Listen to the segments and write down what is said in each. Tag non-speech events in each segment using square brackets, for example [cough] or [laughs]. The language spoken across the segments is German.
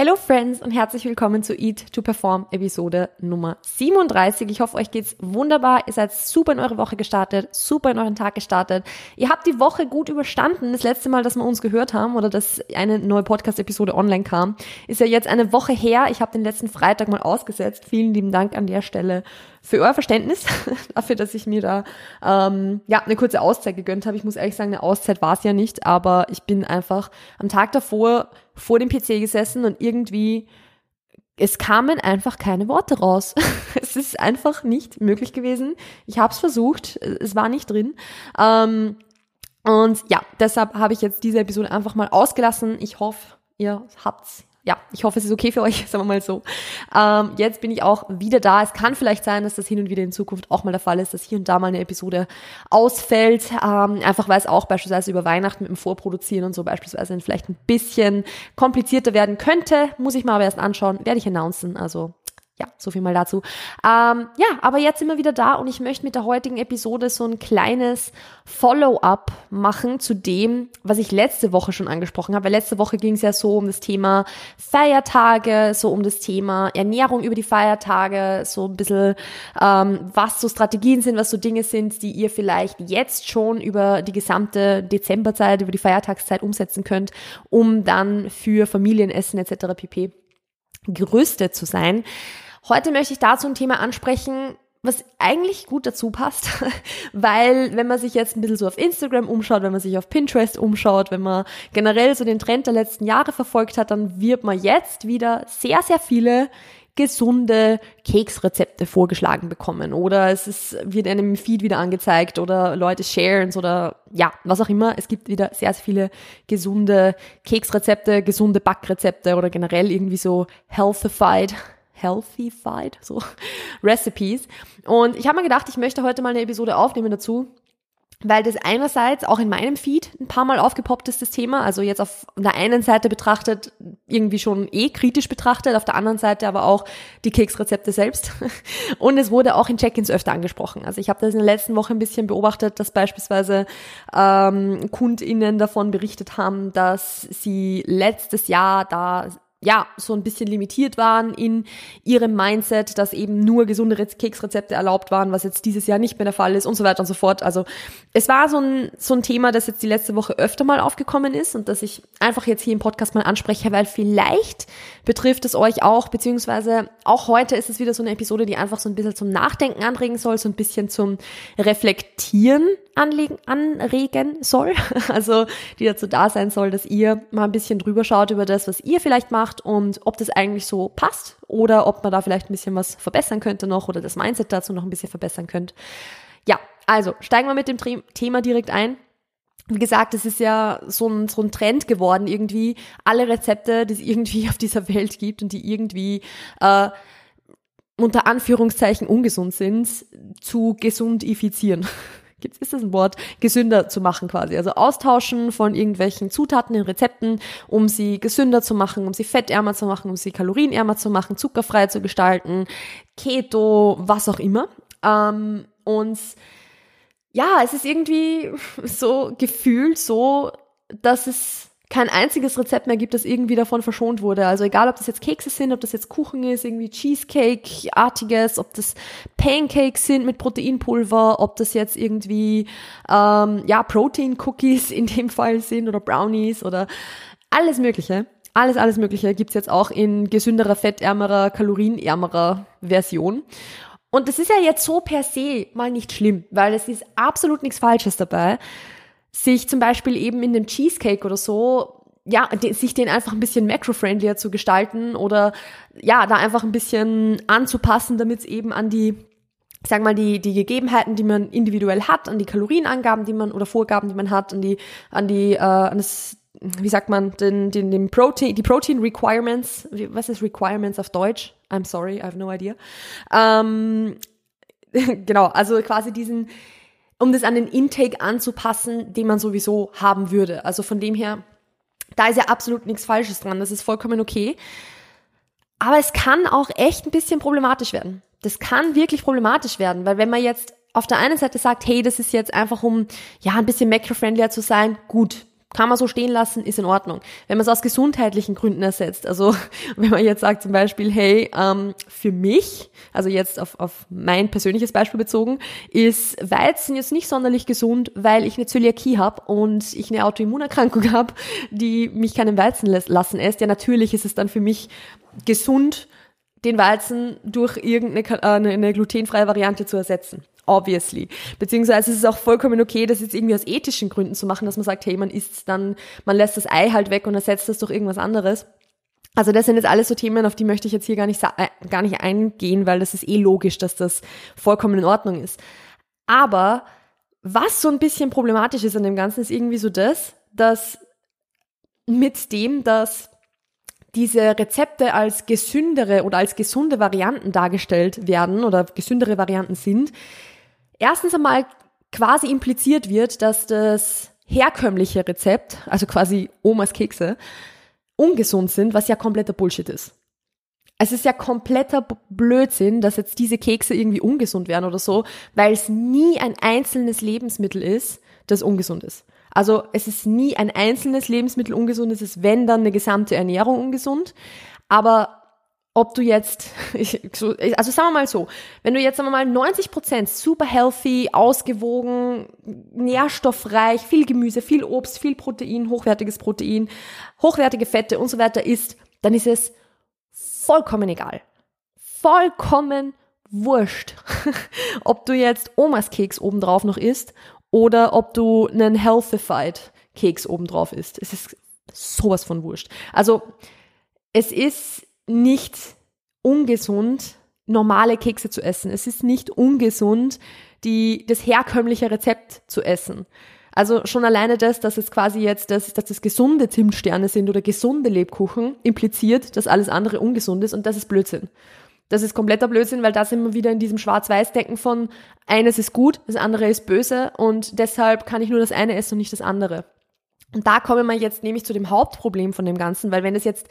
Hello Friends und herzlich willkommen zu Eat to Perform Episode Nummer 37. Ich hoffe, euch geht's wunderbar. Ihr seid super in eure Woche gestartet, super in euren Tag gestartet. Ihr habt die Woche gut überstanden. Das letzte Mal, dass wir uns gehört haben oder dass eine neue Podcast-Episode online kam, ist ja jetzt eine Woche her. Ich habe den letzten Freitag mal ausgesetzt. Vielen lieben Dank an der Stelle für euer Verständnis, [laughs] dafür, dass ich mir da ähm, ja eine kurze Auszeit gegönnt habe. Ich muss ehrlich sagen, eine Auszeit war es ja nicht, aber ich bin einfach am Tag davor vor dem PC gesessen und irgendwie es kamen einfach keine Worte raus. [laughs] es ist einfach nicht möglich gewesen. Ich habe es versucht, es war nicht drin. Ähm, und ja, deshalb habe ich jetzt diese Episode einfach mal ausgelassen. Ich hoffe, ihr habt's ja, ich hoffe, es ist okay für euch, [laughs] sagen wir mal so. Ähm, jetzt bin ich auch wieder da. Es kann vielleicht sein, dass das hin und wieder in Zukunft auch mal der Fall ist, dass hier und da mal eine Episode ausfällt. Ähm, einfach weil es auch beispielsweise über Weihnachten mit dem Vorproduzieren und so beispielsweise vielleicht ein bisschen komplizierter werden könnte. Muss ich mal aber erst anschauen. Werde ich announcen. Also ja, so viel mal dazu. Ähm, ja, aber jetzt sind wir wieder da und ich möchte mit der heutigen Episode so ein kleines Follow-up machen zu dem, was ich letzte Woche schon angesprochen habe. Weil letzte Woche ging es ja so um das Thema Feiertage, so um das Thema Ernährung über die Feiertage, so ein bisschen, ähm, was so Strategien sind, was so Dinge sind, die ihr vielleicht jetzt schon über die gesamte Dezemberzeit, über die Feiertagszeit umsetzen könnt, um dann für Familienessen etc. pp gerüstet zu sein. Heute möchte ich dazu ein Thema ansprechen, was eigentlich gut dazu passt, [laughs] weil wenn man sich jetzt ein bisschen so auf Instagram umschaut, wenn man sich auf Pinterest umschaut, wenn man generell so den Trend der letzten Jahre verfolgt hat, dann wird man jetzt wieder sehr, sehr viele gesunde Keksrezepte vorgeschlagen bekommen oder es ist, wird einem im Feed wieder angezeigt oder Leute sharen oder ja, was auch immer. Es gibt wieder sehr, sehr viele gesunde Keksrezepte, gesunde Backrezepte oder generell irgendwie so healthified healthified, so [laughs] Recipes. Und ich habe mir gedacht, ich möchte heute mal eine Episode aufnehmen dazu, weil das einerseits auch in meinem Feed ein paar Mal aufgepoppt ist, das Thema. Also jetzt auf der einen Seite betrachtet, irgendwie schon eh kritisch betrachtet, auf der anderen Seite aber auch die Keksrezepte selbst. [laughs] Und es wurde auch in Check-ins öfter angesprochen. Also ich habe das in der letzten Woche ein bisschen beobachtet, dass beispielsweise ähm, KundInnen davon berichtet haben, dass sie letztes Jahr da ja, so ein bisschen limitiert waren in ihrem Mindset, dass eben nur gesunde Keksrezepte erlaubt waren, was jetzt dieses Jahr nicht mehr der Fall ist und so weiter und so fort. Also es war so ein, so ein Thema, das jetzt die letzte Woche öfter mal aufgekommen ist und das ich einfach jetzt hier im Podcast mal anspreche, weil vielleicht betrifft es euch auch, beziehungsweise auch heute ist es wieder so eine Episode, die einfach so ein bisschen zum Nachdenken anregen soll, so ein bisschen zum Reflektieren anlegen, anregen soll. [laughs] Also die dazu da sein soll, dass ihr mal ein bisschen drüber schaut über das, was ihr vielleicht macht und ob das eigentlich so passt oder ob man da vielleicht ein bisschen was verbessern könnte noch oder das Mindset dazu noch ein bisschen verbessern könnt. Ja, also steigen wir mit dem Thema direkt ein. Wie gesagt, es ist ja so ein, so ein Trend geworden, irgendwie alle Rezepte, die es irgendwie [laughs] auf dieser Welt gibt und die irgendwie äh, unter Anführungszeichen ungesund sind, zu gesundifizieren gibt's, ist das ein Wort, gesünder zu machen quasi. Also austauschen von irgendwelchen Zutaten in Rezepten, um sie gesünder zu machen, um sie fettärmer zu machen, um sie kalorienärmer zu machen, zuckerfrei zu gestalten, Keto, was auch immer. Ähm, und ja, es ist irgendwie [laughs] so gefühlt so, dass es kein einziges Rezept mehr gibt, das irgendwie davon verschont wurde. Also egal, ob das jetzt Kekse sind, ob das jetzt Kuchen ist, irgendwie Cheesecake-artiges, ob das Pancakes sind mit Proteinpulver, ob das jetzt irgendwie ähm, ja Protein-Cookies in dem Fall sind oder Brownies oder alles Mögliche. Alles, alles Mögliche gibt's jetzt auch in gesünderer, fettärmerer, kalorienärmerer Version. Und das ist ja jetzt so per se mal nicht schlimm, weil es ist absolut nichts Falsches dabei sich zum Beispiel eben in dem Cheesecake oder so ja, sich den einfach ein bisschen macro-friendlier zu gestalten oder ja, da einfach ein bisschen anzupassen, damit es eben an die, sag mal, die, die Gegebenheiten, die man individuell hat, an die Kalorienangaben, die man oder Vorgaben, die man hat, an die, an die, äh, an das, wie sagt man, den, den, den Protein, die Protein Requirements, was ist Requirements auf Deutsch? I'm sorry, I have no idea. Ähm, [laughs] genau, also quasi diesen, um das an den Intake anzupassen, den man sowieso haben würde. Also von dem her, da ist ja absolut nichts Falsches dran. Das ist vollkommen okay. Aber es kann auch echt ein bisschen problematisch werden. Das kann wirklich problematisch werden, weil wenn man jetzt auf der einen Seite sagt, hey, das ist jetzt einfach um, ja, ein bisschen macro-friendlier zu sein, gut, kann man so stehen lassen, ist in Ordnung. Wenn man es aus gesundheitlichen Gründen ersetzt, also [laughs] wenn man jetzt sagt zum Beispiel, hey, ähm, für mich, also jetzt auf, auf mein persönliches Beispiel bezogen, ist Weizen jetzt nicht sonderlich gesund, weil ich eine Zöliakie habe und ich eine Autoimmunerkrankung habe, die mich keinen Weizen lassen lässt. Ja, natürlich ist es dann für mich gesund, den Weizen durch irgendeine äh, eine glutenfreie Variante zu ersetzen obviously. Beziehungsweise es ist auch vollkommen okay, das jetzt irgendwie aus ethischen Gründen zu machen, dass man sagt, hey, man isst dann, man lässt das Ei halt weg und ersetzt das durch irgendwas anderes. Also das sind jetzt alles so Themen, auf die möchte ich jetzt hier gar nicht, äh, gar nicht eingehen, weil das ist eh logisch, dass das vollkommen in Ordnung ist. Aber was so ein bisschen problematisch ist an dem Ganzen, ist irgendwie so das, dass mit dem, dass diese Rezepte als gesündere oder als gesunde Varianten dargestellt werden oder gesündere Varianten sind, erstens einmal quasi impliziert wird, dass das herkömmliche Rezept, also quasi Omas Kekse, ungesund sind, was ja kompletter Bullshit ist. Es ist ja kompletter Blödsinn, dass jetzt diese Kekse irgendwie ungesund werden oder so, weil es nie ein einzelnes Lebensmittel ist, das ungesund ist. Also es ist nie ein einzelnes Lebensmittel ungesund, es ist wenn dann eine gesamte Ernährung ungesund. Aber ob du jetzt, [laughs] also sagen wir mal so, wenn du jetzt sagen wir mal 90 Prozent super healthy, ausgewogen, nährstoffreich, viel Gemüse, viel Obst, viel Protein, hochwertiges Protein, hochwertige Fette und so weiter isst, dann ist es vollkommen egal. Vollkommen wurscht, [laughs] ob du jetzt Omas Keks obendrauf noch isst oder ob du einen Healthified Keks obendrauf isst. Es ist sowas von wurscht. Also, es ist nicht ungesund, normale Kekse zu essen. Es ist nicht ungesund, die, das herkömmliche Rezept zu essen. Also schon alleine das, dass es quasi jetzt, dass, dass das gesunde Zimtsterne sind oder gesunde Lebkuchen, impliziert, dass alles andere ungesund ist und das ist Blödsinn. Das ist kompletter Blödsinn, weil da sind wir wieder in diesem Schwarz-Weiß-Denken von eines ist gut, das andere ist böse und deshalb kann ich nur das eine essen und nicht das andere. Und da kommen wir jetzt nämlich zu dem Hauptproblem von dem Ganzen, weil wenn es jetzt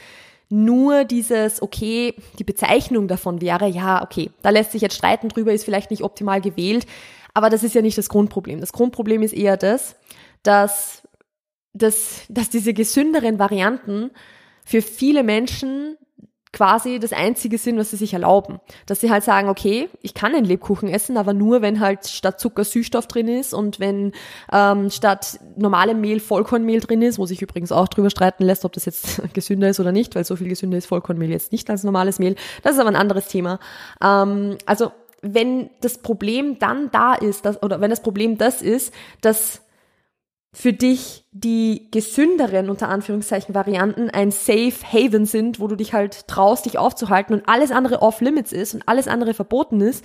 nur dieses, okay, die Bezeichnung davon wäre, ja, okay, da lässt sich jetzt streiten drüber, ist vielleicht nicht optimal gewählt, aber das ist ja nicht das Grundproblem. Das Grundproblem ist eher das, dass, dass, dass diese gesünderen Varianten für viele Menschen quasi das Einzige sind, was sie sich erlauben. Dass sie halt sagen, okay, ich kann einen Lebkuchen essen, aber nur, wenn halt statt Zucker Süßstoff drin ist und wenn ähm, statt normalem Mehl Vollkornmehl drin ist, wo sich übrigens auch drüber streiten lässt, ob das jetzt [laughs] gesünder ist oder nicht, weil so viel gesünder ist Vollkornmehl jetzt nicht als normales Mehl. Das ist aber ein anderes Thema. Ähm, also wenn das Problem dann da ist, dass, oder wenn das Problem das ist, dass für dich die gesünderen, unter Anführungszeichen, Varianten ein Safe Haven sind, wo du dich halt traust, dich aufzuhalten und alles andere off limits ist und alles andere verboten ist,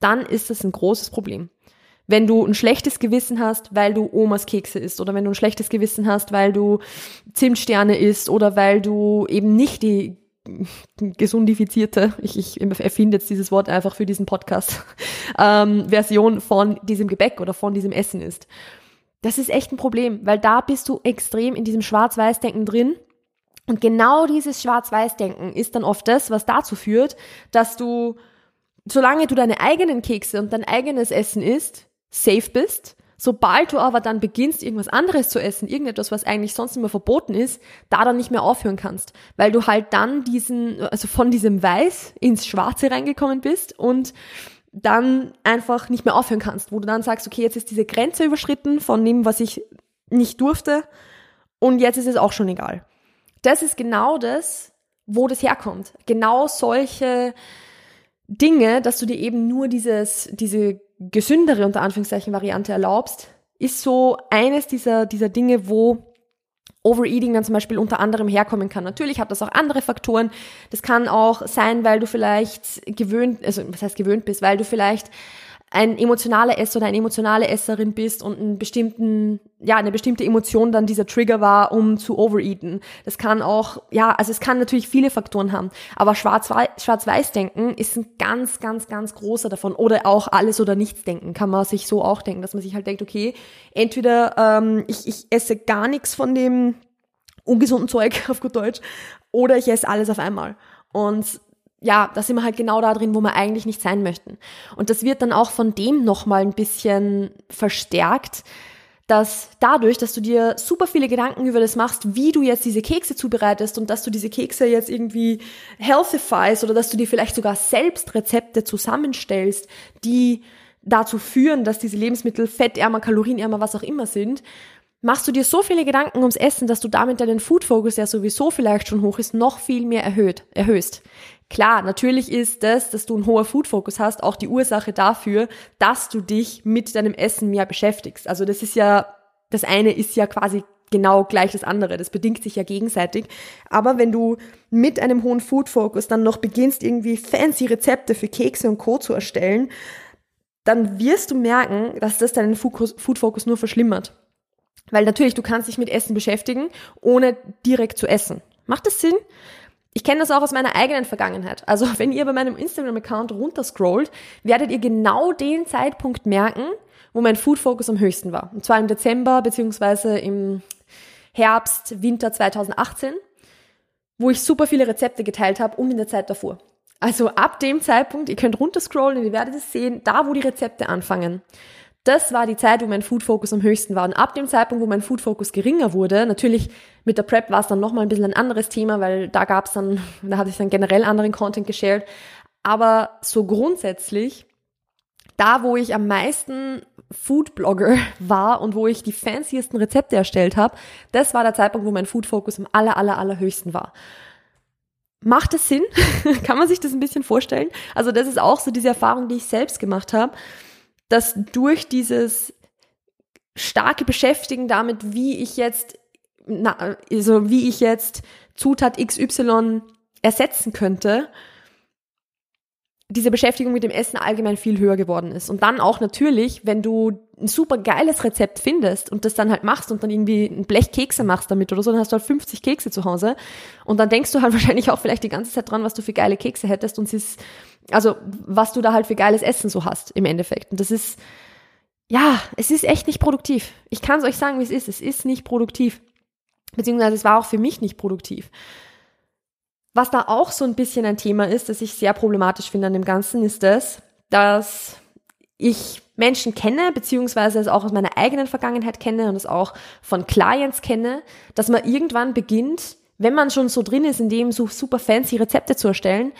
dann ist das ein großes Problem. Wenn du ein schlechtes Gewissen hast, weil du Omas Kekse isst oder wenn du ein schlechtes Gewissen hast, weil du Zimtsterne isst oder weil du eben nicht die gesundifizierte, ich, ich erfinde jetzt dieses Wort einfach für diesen Podcast, [laughs] ähm, Version von diesem Gebäck oder von diesem Essen ist das ist echt ein Problem, weil da bist du extrem in diesem Schwarz-Weiß-Denken drin. Und genau dieses Schwarz-Weiß-Denken ist dann oft das, was dazu führt, dass du, solange du deine eigenen Kekse und dein eigenes Essen isst, safe bist. Sobald du aber dann beginnst, irgendwas anderes zu essen, irgendetwas, was eigentlich sonst immer verboten ist, da dann nicht mehr aufhören kannst, weil du halt dann diesen, also von diesem Weiß ins Schwarze reingekommen bist und dann einfach nicht mehr aufhören kannst, wo du dann sagst, okay, jetzt ist diese Grenze überschritten von dem, was ich nicht durfte und jetzt ist es auch schon egal. Das ist genau das, wo das herkommt. Genau solche Dinge, dass du dir eben nur dieses, diese gesündere, unter Anführungszeichen, Variante erlaubst, ist so eines dieser, dieser Dinge, wo Overeating dann zum Beispiel unter anderem herkommen kann. Natürlich hat das auch andere Faktoren. Das kann auch sein, weil du vielleicht gewöhnt, also was heißt gewöhnt bist, weil du vielleicht ein emotionaler Esser oder eine emotionale Esserin bist und einen bestimmten, ja, eine bestimmte Emotion dann dieser Trigger war, um zu overeaten. Das kann auch, ja, also es kann natürlich viele Faktoren haben, aber Schwarz-Weiß-Denken ist ein ganz, ganz, ganz großer davon. Oder auch alles oder nichts denken kann man sich so auch denken, dass man sich halt denkt, okay, entweder ähm, ich, ich esse gar nichts von dem ungesunden Zeug [laughs] auf gut Deutsch oder ich esse alles auf einmal. Und ja, da sind wir halt genau da drin, wo wir eigentlich nicht sein möchten. Und das wird dann auch von dem nochmal ein bisschen verstärkt, dass dadurch, dass du dir super viele Gedanken über das machst, wie du jetzt diese Kekse zubereitest und dass du diese Kekse jetzt irgendwie healthifyst oder dass du dir vielleicht sogar selbst Rezepte zusammenstellst, die dazu führen, dass diese Lebensmittel fettärmer, kalorienärmer, was auch immer sind, machst du dir so viele Gedanken ums Essen, dass du damit deinen Food Focus, der sowieso vielleicht schon hoch ist, noch viel mehr erhöht, erhöhst. Klar, natürlich ist das, dass du einen hohen Food Focus hast, auch die Ursache dafür, dass du dich mit deinem Essen mehr beschäftigst. Also das ist ja, das eine ist ja quasi genau gleich das andere. Das bedingt sich ja gegenseitig. Aber wenn du mit einem hohen Food Focus dann noch beginnst, irgendwie fancy Rezepte für Kekse und Co. zu erstellen, dann wirst du merken, dass das deinen Food Focus nur verschlimmert. Weil natürlich, du kannst dich mit Essen beschäftigen, ohne direkt zu essen. Macht das Sinn? Ich kenne das auch aus meiner eigenen Vergangenheit. Also [laughs] wenn ihr bei meinem Instagram-Account runterscrollt, werdet ihr genau den Zeitpunkt merken, wo mein Food Focus am höchsten war. Und zwar im Dezember beziehungsweise im Herbst, Winter 2018, wo ich super viele Rezepte geteilt habe und in der Zeit davor. Also ab dem Zeitpunkt, ihr könnt runterscrollen und ihr werdet es sehen, da wo die Rezepte anfangen. Das war die Zeit, wo mein Food Focus am höchsten war. Und ab dem Zeitpunkt, wo mein Food Focus geringer wurde, natürlich mit der Prep war es dann nochmal ein bisschen ein anderes Thema, weil da gab es dann, da hatte ich dann generell anderen Content geshared. Aber so grundsätzlich, da wo ich am meisten Food-Blogger [laughs] war und wo ich die fanciesten Rezepte erstellt habe, das war der Zeitpunkt, wo mein Food Focus am aller, aller, allerhöchsten war. Macht es Sinn? [laughs] Kann man sich das ein bisschen vorstellen? Also das ist auch so diese Erfahrung, die ich selbst gemacht habe dass durch dieses starke Beschäftigen damit, wie ich jetzt, na, also wie ich jetzt Zutat XY ersetzen könnte, diese Beschäftigung mit dem Essen allgemein viel höher geworden ist. Und dann auch natürlich, wenn du ein super geiles Rezept findest und das dann halt machst und dann irgendwie ein Blech Kekse machst damit oder so, dann hast du halt 50 Kekse zu Hause und dann denkst du halt [laughs] wahrscheinlich auch vielleicht die ganze Zeit dran, was du für geile Kekse hättest und es ist, also was du da halt für geiles Essen so hast im Endeffekt. Und das ist, ja, es ist echt nicht produktiv. Ich kann es euch sagen, wie es ist. Es ist nicht produktiv. Beziehungsweise es war auch für mich nicht produktiv. Was da auch so ein bisschen ein Thema ist, das ich sehr problematisch finde an dem Ganzen, ist das, dass ich Menschen kenne, beziehungsweise es auch aus meiner eigenen Vergangenheit kenne und es auch von Clients kenne, dass man irgendwann beginnt, wenn man schon so drin ist, in dem so super fancy Rezepte zu erstellen,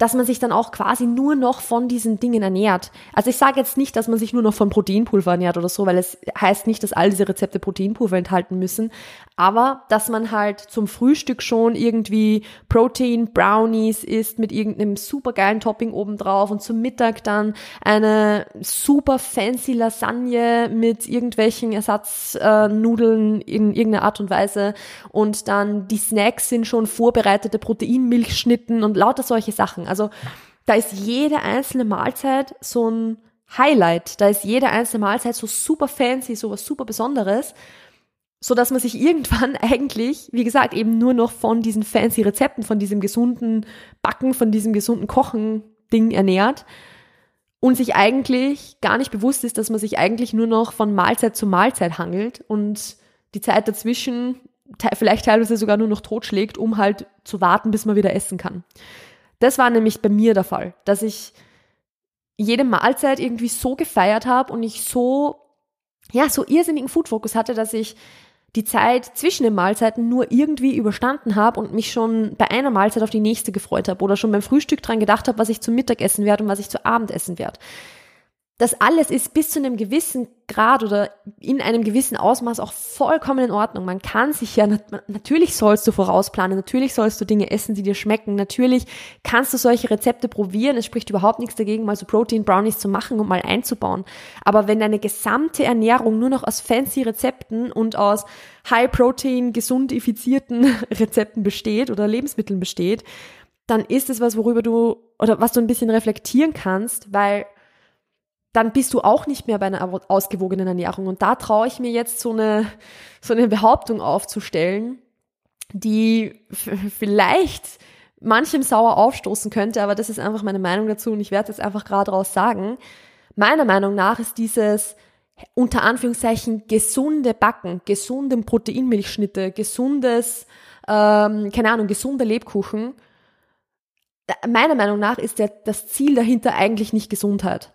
dass man sich dann auch quasi nur noch von diesen Dingen ernährt. Also ich sage jetzt nicht, dass man sich nur noch von Proteinpulver ernährt oder so, weil es heißt nicht, dass all diese Rezepte Proteinpulver enthalten müssen, aber dass man halt zum Frühstück schon irgendwie Protein Brownies isst mit irgendeinem supergeilen Topping obendrauf und zum Mittag dann eine super fancy Lasagne mit irgendwelchen Ersatznudeln in irgendeiner Art und Weise und dann die Snacks sind schon vorbereitete Proteinmilchschnitten und lauter solche Sachen. Also da ist jede einzelne Mahlzeit so ein Highlight. Da ist jede einzelne Mahlzeit so super fancy, so was super Besonderes, so dass man sich [laughs] irgendwann eigentlich, wie gesagt, eben nur noch von diesen fancy Rezepten, von diesem gesunden Backen, von diesem gesunden Kochen Ding ernährt und sich eigentlich gar nicht bewusst ist, dass man sich eigentlich nur noch von Mahlzeit zu Mahlzeit hangelt und die Zeit dazwischen vielleicht teilweise sogar nur noch totschlägt, um halt zu warten, bis man wieder essen kann. Das war nämlich bei mir der Fall, dass ich jede Mahlzeit irgendwie so gefeiert habe und ich so, ja, so irrsinnigen Food-Fokus hatte, dass ich die Zeit zwischen den Mahlzeiten nur irgendwie überstanden habe und mich schon bei einer Mahlzeit auf die nächste gefreut habe oder schon beim Frühstück dran gedacht habe, was ich zum Mittagessen werde und was ich zu Abend essen werde das alles ist bis zu einem gewissen Grad oder in einem gewissen Ausmaß auch vollkommen in Ordnung. Man kann sich ja, natürlich sollst du vorausplanen, natürlich sollst du Dinge essen, die dir schmecken, natürlich kannst du solche Rezepte probieren. Es spricht überhaupt nichts dagegen, mal so Protein Brownies zu machen und mal einzubauen. Aber wenn deine gesamte Ernährung nur noch aus fancy Rezepten und aus High Protein, gesundifizierten [laughs] Rezepten besteht oder Lebensmitteln besteht, dann ist es was, worüber du oder was du ein bisschen reflektieren kannst, weil dann bist du auch nicht mehr bei einer ausgewogenen Ernährung. Und da traue ich mir jetzt so eine, so eine Behauptung aufzustellen, die vielleicht manchem sauer aufstoßen könnte, aber das ist einfach meine Meinung dazu und ich werde jetzt einfach gerade raus sagen. Meiner Meinung nach ist dieses unter Anführungszeichen gesunde Backen, gesunde Proteinmilchschnitte, gesundes, ähm, keine Ahnung, gesunde Lebkuchen. Meiner Meinung nach ist der, das Ziel dahinter eigentlich nicht Gesundheit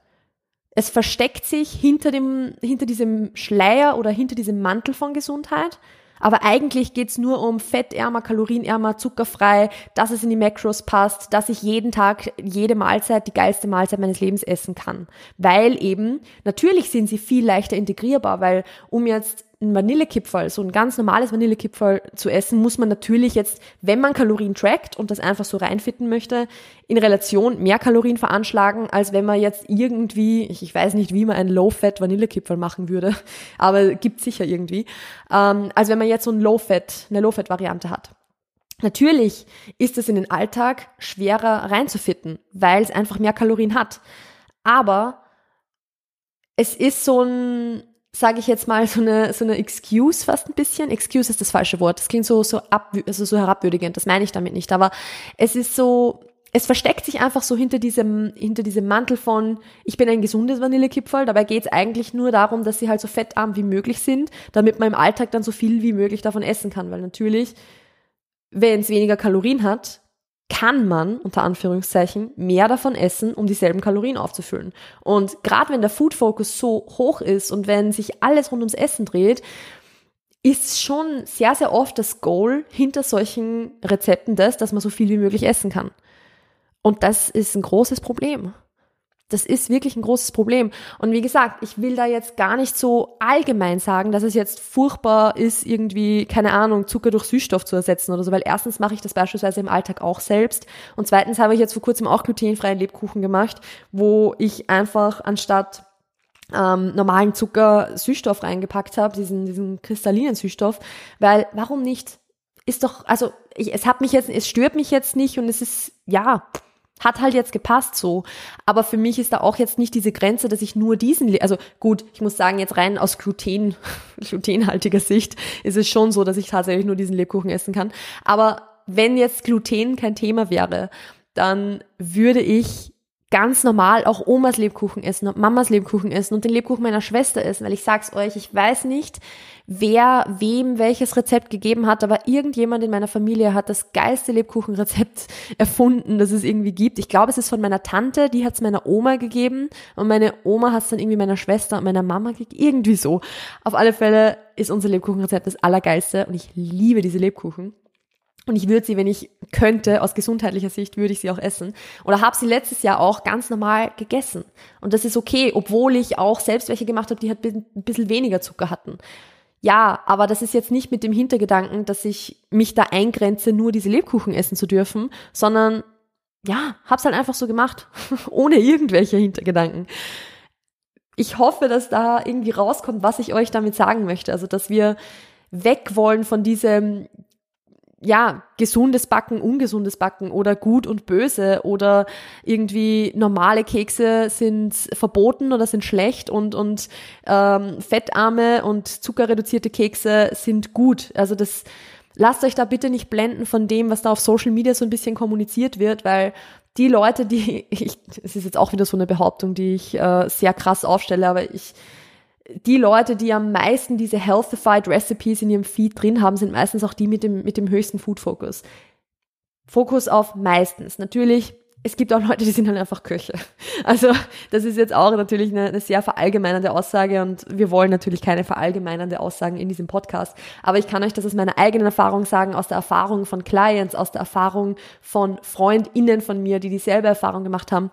Es versteckt sich hinter dem, hinter diesem Schleier oder hinter diesem Mantel von Gesundheit. Aber eigentlich geht's nur um fettärmer, kalorienärmer, zuckerfrei, dass es in die Macros passt, dass ich jeden Tag, jede Mahlzeit, die geilste Mahlzeit meines Lebens essen kann. Weil eben, natürlich sind sie viel leichter integrierbar, weil um jetzt ein Vanillekipferl, so ein ganz normales Vanillekipferl zu essen, muss man natürlich jetzt, wenn man Kalorien trackt und das einfach so reinfitten möchte, in Relation mehr Kalorien veranschlagen, als wenn man jetzt irgendwie, ich, ich weiß nicht, wie man ein Low-Fat Vanillekipferl machen würde, [laughs] aber gibt sicher irgendwie, ähm, als wenn man jetzt so ein Low-Fat, eine Low-Fat-Variante hat. Natürlich ist es in den Alltag schwerer reinzufitten, weil es einfach mehr Kalorien hat. Aber es ist so ein, sage ich jetzt mal, so eine, so eine Excuse fast ein bisschen. Excuse ist das falsche Wort. Das klingt so, so, ab, also so herabwürdigend. Das meine ich damit nicht. Aber es ist so, es versteckt sich einfach so hinter diesem, hinter diesem Mantel von, ich bin ein gesundes Vanillekipferl. Dabei geht es eigentlich nur darum, dass sie halt so fettarm wie möglich sind, damit man im Alltag dann so viel wie möglich davon essen kann. Weil natürlich, wenn es weniger Kalorien hat, kann man unter Anführungszeichen mehr davon essen, um dieselben Kalorien aufzufüllen. Und gerade wenn der Food Focus so hoch ist und wenn sich alles rund ums Essen dreht, ist schon sehr, sehr oft das Goal hinter solchen Rezepten das, dass man so viel wie möglich essen kann. Und das ist ein großes Problem. Das ist wirklich ein großes Problem. Und wie gesagt, ich will da jetzt gar nicht so allgemein sagen, dass es jetzt furchtbar ist, irgendwie, keine Ahnung, Zucker durch Süßstoff zu ersetzen oder so, weil erstens mache ich das beispielsweise im Alltag auch selbst und zweitens habe ich jetzt vor kurzem auch glutenfreien Lebkuchen gemacht, wo ich einfach anstatt ähm, normalen Zucker Süßstoff reingepackt habe, diesen, diesen kristallinen Süßstoff, weil warum nicht? Ist doch, also ich, es hat mich jetzt, es stört mich jetzt nicht und es ist, ja, hat halt jetzt gepasst so. Aber für mich ist da auch jetzt nicht diese Grenze, dass ich nur diesen, also gut, ich muss sagen, jetzt rein aus Gluten, [laughs] glutenhaltiger Sicht ist es schon so, dass ich tatsächlich nur diesen Lebkuchen essen kann. Aber wenn jetzt Gluten kein Thema wäre, dann würde ich ganz normal auch Omas Lebkuchen essen und Mamas Lebkuchen essen und den Lebkuchen meiner Schwester essen, weil ich sag's euch, ich weiß nicht, wer wem welches Rezept gegeben hat, aber irgendjemand in meiner Familie hat das geilste Lebkuchenrezept [laughs] erfunden, das es irgendwie gibt. Ich glaube, es ist von meiner Tante, die hat's meiner Oma gegeben und meine Oma hat's dann irgendwie meiner Schwester und meiner Mama gegeben, irgendwie so. Auf alle Fälle ist unser Lebkuchenrezept das allergeilste und ich liebe diese Lebkuchen. Und ich würde sie, wenn ich könnte, aus gesundheitlicher Sicht, würde ich sie auch essen. Oder habe sie letztes Jahr auch ganz normal gegessen. Und das ist okay, obwohl ich auch selbst welche gemacht habe, die halt ein bisschen weniger Zucker hatten. Ja, aber das ist jetzt nicht mit dem Hintergedanken, dass ich mich da eingrenze, nur diese Lebkuchen essen zu dürfen, sondern ja, hab's halt einfach so gemacht, [laughs] ohne irgendwelche Hintergedanken. Ich hoffe, dass da irgendwie rauskommt, was ich euch damit sagen möchte. Also, dass wir weg wollen von diesem ja, gesundes Backen, ungesundes Backen oder gut und böse oder irgendwie normale Kekse sind verboten oder sind schlecht und, und ähm, fettarme und zuckerreduzierte Kekse sind gut. Also das lasst euch da bitte nicht blenden von dem, was da auf Social Media so ein bisschen kommuniziert wird, weil die Leute, die, [laughs] ich, es ist jetzt auch wieder so eine Behauptung, die ich äh, sehr krass aufstelle, aber ich die Leute, die am meisten diese Healthified Recipes in ihrem Feed drin haben, sind meistens auch die mit dem, mit dem höchsten Food Focus. Fokus auf meistens. Natürlich, es gibt auch Leute, die sind halt einfach Köche. [laughs] Also, das ist jetzt auch natürlich eine, eine sehr verallgemeinernde Aussage und wir wollen natürlich keine verallgemeinernde Aussagen in diesem Podcast. Aber ich kann euch das aus meiner eigenen Erfahrung sagen, aus der Erfahrung von Clients, aus der Erfahrung von FreundInnen von mir, die dieselbe Erfahrung gemacht haben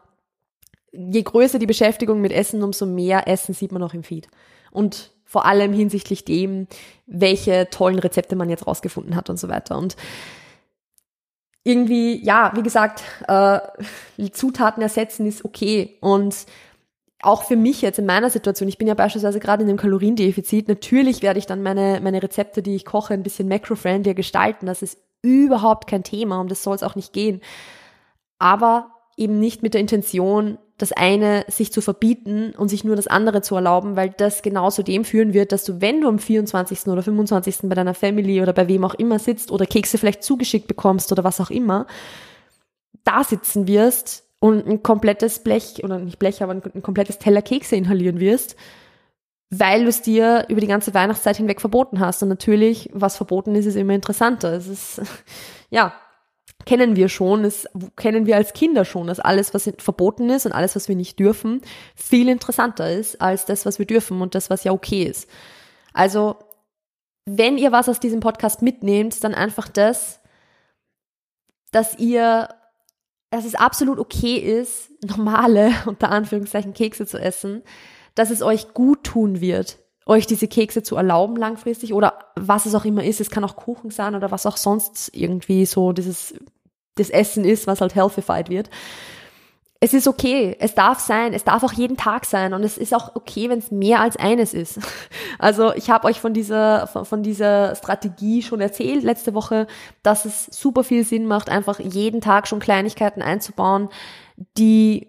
je größer die Beschäftigung mit Essen, umso mehr Essen sieht man auch im Feed. Und vor allem hinsichtlich dem, welche tollen Rezepte man jetzt rausgefunden hat und so weiter. Und irgendwie, ja, wie gesagt, äh, Zutaten ersetzen ist okay. Und auch für mich jetzt in meiner Situation, ich bin ja beispielsweise gerade in einem Kaloriendefizit, natürlich werde ich dann meine, meine Rezepte, die ich koche, ein bisschen macro-friendlier gestalten. Das ist überhaupt kein Thema, um das soll es auch nicht gehen. Aber eben nicht mit der Intention, das eine sich zu verbieten und sich nur das andere zu erlauben, weil das genauso dem führen wird, dass du, wenn du am 24. oder 25. bei deiner Family oder bei wem auch immer sitzt oder Kekse vielleicht zugeschickt bekommst oder was auch immer, da sitzen wirst und ein komplettes Blech, oder nicht Blech, aber ein, komplettes Teller Kekse inhalieren wirst, weil du es dir über die ganze Weihnachtszeit hinweg verboten hast. Und natürlich, was verboten ist, ist immer interessanter. Es ist, [laughs] ja, kennen wir schon, das kennen wir als Kinder schon, dass alles, was verboten ist und alles, was wir nicht dürfen, viel interessanter ist als das, was wir dürfen und das, was ja okay ist. Also, wenn ihr was aus diesem Podcast mitnehmt, dann einfach das, dass ihr, dass es absolut okay ist, normale, [laughs] unter Anführungszeichen, Kekse zu essen, dass es euch gut tun wird, euch diese Kekse zu erlauben langfristig oder was es auch immer ist. Es kann auch Kuchen sein oder was auch sonst irgendwie so dieses, das Essen ist, was halt healthified wird. Es ist okay, es darf sein, es darf auch jeden Tag sein und es ist auch okay, wenn es mehr als eines ist. [laughs] Also ich habe euch von dieser, von, von dieser Strategie schon erzählt letzte Woche, dass es super viel Sinn macht, einfach jeden Tag schon Kleinigkeiten einzubauen, die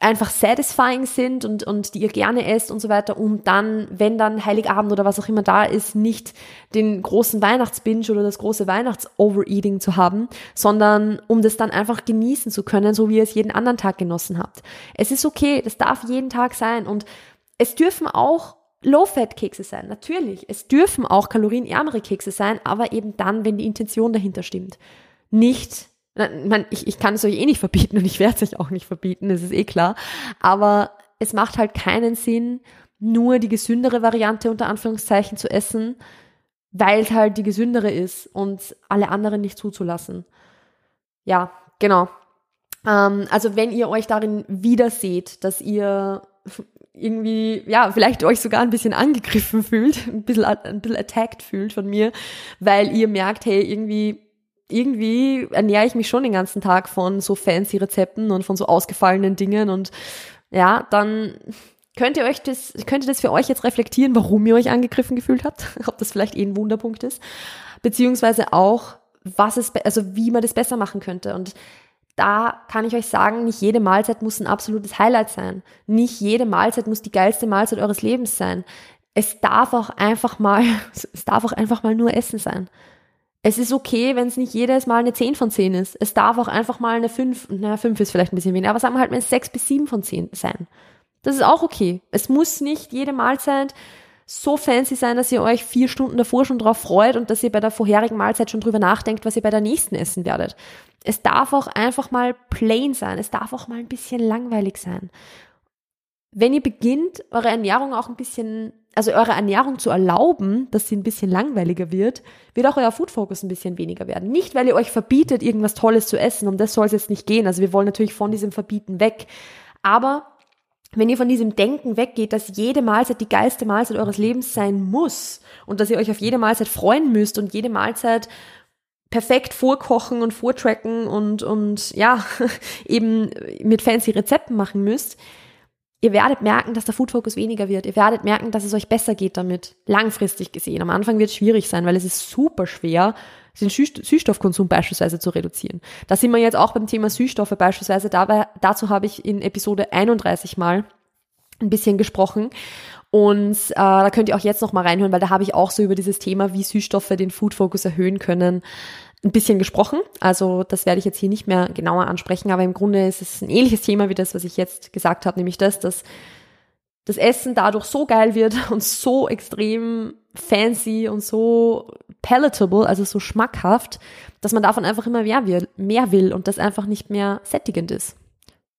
einfach satisfying sind und, und die ihr gerne esst und so weiter, um dann, wenn dann Heiligabend oder was auch immer da ist, nicht den großen Weihnachtsbinge oder das große Weihnachts-Overeating zu haben, sondern um das dann einfach genießen zu können, so wie ihr es jeden anderen Tag genossen habt. Es ist okay, das darf jeden Tag sein und es dürfen auch Low-Fat-Kekse sein, natürlich. Es dürfen auch kalorienärmere Kekse sein, aber eben dann, wenn die Intention dahinter stimmt. Nicht man, ich, ich kann es euch eh nicht verbieten [laughs] und ich werde es euch auch nicht verbieten, das ist eh klar. Aber es macht halt keinen Sinn, nur die gesündere Variante unter Anführungszeichen zu essen, weil es halt die gesündere ist und alle anderen nicht zuzulassen. Ja, genau. Ähm, also wenn ihr euch darin wieder seht, dass ihr [laughs] irgendwie, ja, vielleicht euch sogar ein bisschen angegriffen fühlt, [laughs] ein bisschen, ein bisschen attacked fühlt von mir, weil ihr merkt, hey, irgendwie irgendwie ernähre ich mich schon den ganzen Tag von so fancy Rezepten und von so ausgefallenen Dingen und ja, dann könnt ihr euch das, könnt ihr das für euch jetzt reflektieren, warum ihr euch angegriffen gefühlt habt, [laughs] ob das vielleicht eh ein Wunderpunkt ist, beziehungsweise auch, was es, also wie man das besser machen könnte und da kann ich euch sagen, nicht jede Mahlzeit muss ein absolutes Highlight sein. Nicht jede Mahlzeit muss die geilste Mahlzeit eures Lebens sein. Es darf auch einfach mal, [laughs] es darf auch einfach mal nur Essen sein. Es ist okay, wenn es nicht jedes Mal eine 10 von 10 ist. Es darf auch einfach mal eine 5, naja, 5 ist vielleicht ein bisschen weniger, aber sagen wir halt mal 6 bis 7 von 10 sein. Das ist auch okay. Es muss nicht jede Mahlzeit so fancy sein, dass ihr euch vier Stunden davor schon drauf freut und dass ihr bei der vorherigen Mahlzeit schon drüber nachdenkt, was ihr bei der nächsten essen werdet. Es darf auch einfach mal plain sein. Es darf auch mal ein bisschen langweilig sein. Wenn ihr beginnt, eure Ernährung auch ein bisschen also eure Ernährung zu erlauben, dass sie ein bisschen langweiliger wird, wird auch euer Food Focus ein bisschen weniger werden. Nicht, weil ihr euch verbietet, irgendwas Tolles zu essen, um das soll es jetzt nicht gehen. Also wir wollen natürlich von diesem Verbieten weg. Aber wenn ihr von diesem Denken weggeht, dass jede Mahlzeit die geilste Mahlzeit eures Lebens sein muss und dass ihr euch auf jede Mahlzeit freuen müsst und jede Mahlzeit perfekt vorkochen und vortracken und, und ja, [laughs] eben mit fancy Rezepten machen müsst, Ihr werdet merken, dass der Food Focus weniger wird. Ihr werdet merken, dass es euch besser geht damit. Langfristig gesehen. Am Anfang wird es schwierig sein, weil es ist super schwer, den Süßstoffkonsum beispielsweise zu reduzieren. Da sind wir jetzt auch beim Thema Süßstoffe beispielsweise. Dabei, dazu habe ich in Episode 31 mal ein bisschen gesprochen. Und äh, da könnt ihr auch jetzt noch mal reinhören, weil da habe ich auch so über dieses Thema, wie Süßstoffe den Food Focus erhöhen können, ein bisschen gesprochen. Also das werde ich jetzt hier nicht mehr genauer ansprechen, aber im Grunde ist es ein ähnliches Thema wie das, was ich jetzt gesagt habe, nämlich das, dass das Essen dadurch so geil wird [laughs] und so extrem fancy und so palatable, also so schmackhaft, dass man davon einfach immer mehr will, mehr will und das einfach nicht mehr sättigend ist.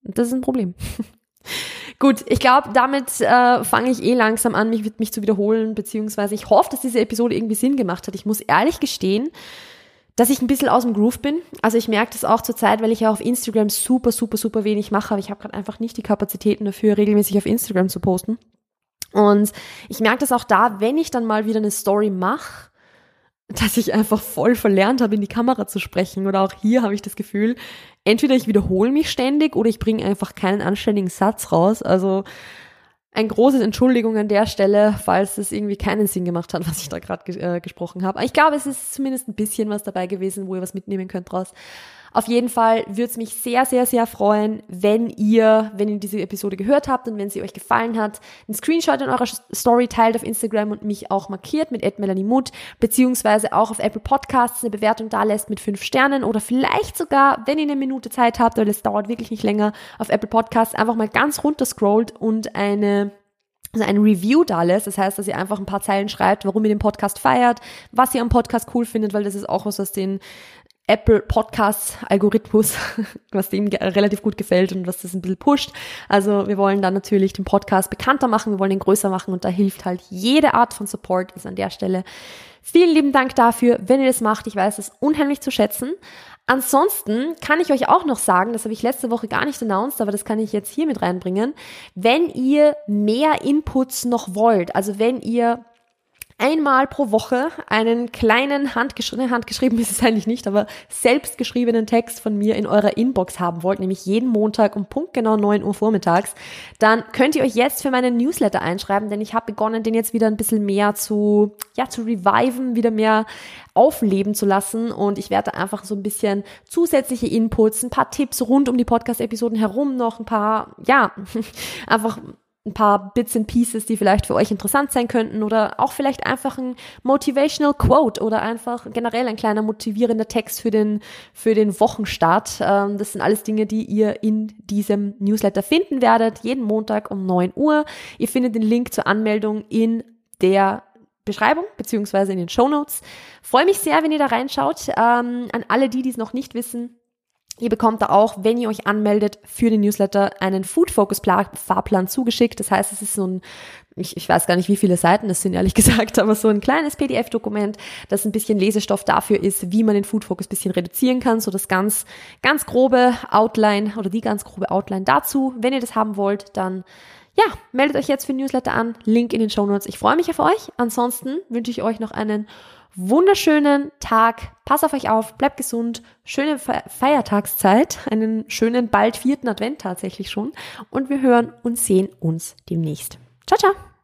Und das ist ein Problem. [laughs] Gut, ich glaube, damit äh, fange ich eh langsam an, mich, mich zu wiederholen, beziehungsweise ich hoffe, dass diese Episode irgendwie Sinn gemacht hat. Ich muss ehrlich gestehen, dass ich ein bisschen aus dem Groove bin. Also ich merke das auch zur Zeit, weil ich ja auf Instagram super, super, super wenig mache, aber ich habe gerade einfach nicht die Kapazitäten dafür, regelmäßig auf Instagram zu posten. Und ich merke das auch da, wenn ich dann mal wieder eine Story mache, dass ich einfach voll verlernt habe, in die Kamera zu sprechen. Oder auch hier habe ich das Gefühl, entweder ich wiederhole mich ständig oder ich bringe einfach keinen anständigen Satz raus. Also ein großes Entschuldigung an der Stelle, falls es irgendwie keinen Sinn gemacht hat, [laughs] was ich da gerade äh, gesprochen habe. Ich glaube, es ist zumindest ein bisschen was dabei gewesen, wo ihr was mitnehmen könnt draus. Auf jeden Fall würde es mich sehr, sehr, sehr freuen, wenn ihr, wenn ihr diese Episode gehört habt und wenn sie euch gefallen hat, einen Screenshot in eurer Story teilt auf Instagram und mich auch markiert mit @melaniemut beziehungsweise auch auf Apple Podcasts eine Bewertung da lässt mit fünf Sternen oder vielleicht sogar, wenn ihr eine Minute Zeit habt, weil es dauert wirklich nicht länger, auf Apple Podcasts einfach mal ganz runter scrollt und eine also ein Review da lässt. Das heißt, dass ihr einfach ein paar Zeilen schreibt, warum ihr den Podcast feiert, was ihr am Podcast cool findet, weil das ist auch was, was den Apple Podcasts Algorithmus, [laughs] was dem relativ gut gefällt und was das ein bisschen pusht. Also wir wollen dann natürlich den Podcast bekannter machen, wir wollen ihn größer machen und da hilft halt jede Art von Support. Also an der Stelle vielen lieben Dank dafür, wenn ihr das macht. Ich weiß es unheimlich zu schätzen. Ansonsten kann ich euch auch noch sagen, das habe ich letzte Woche gar nicht announced, aber das kann ich jetzt hier mit reinbringen. Wenn ihr mehr Inputs noch wollt, also wenn ihr einmal pro Woche einen kleinen handgeschriebenen, handgeschrieben ist es eigentlich nicht, aber selbstgeschriebenen Text von mir in eurer Inbox haben wollt, nämlich jeden Montag um Punkt genau 9 Uhr vormittags, dann könnt ihr euch jetzt für meinen Newsletter einschreiben, denn ich habe begonnen, den jetzt wieder ein bisschen mehr zu, ja, zu reviven, wieder mehr aufleben zu lassen und ich werde einfach so ein bisschen zusätzliche Inputs, ein paar Tipps rund um die Podcast-Episoden herum noch, ein paar, ja, [laughs] einfach ein paar Bits and Pieces, die vielleicht für euch interessant sein könnten oder auch vielleicht einfach ein Motivational Quote oder einfach generell ein kleiner motivierender Text für den, für den Wochenstart. Ähm, das sind alles Dinge, die ihr in diesem Newsletter finden werdet, jeden Montag um 9 Uhr. Ihr findet den Link zur Anmeldung in der Beschreibung beziehungsweise in den Show Notes. Freue mich sehr, wenn ihr da reinschaut. Ähm, an alle die, die es noch nicht wissen, Ihr bekommt da auch, wenn ihr euch anmeldet für den Newsletter, einen Food Focus Fahrplan zugeschickt. Das heißt, es ist so ein, ich, ich weiß gar nicht, wie viele Seiten es sind, ehrlich [laughs] gesagt, aber so ein kleines PDF-Dokument, das ein bisschen Lesestoff dafür ist, wie man den Food Focus bisschen reduzieren kann. So das ganz, ganz grobe Outline oder die ganz grobe Outline dazu. Wenn ihr das haben wollt, dann ja, meldet euch jetzt für den Newsletter an. Link in den Show Notes. Ich freue mich auf euch. Ansonsten wünsche ich euch noch einen wunderschönen Tag. Pass auf euch auf, bleibt gesund, schöne Feiertagszeit, einen schönen bald vierten Advent tatsächlich schon und wir hören und sehen uns demnächst. Ciao, ciao!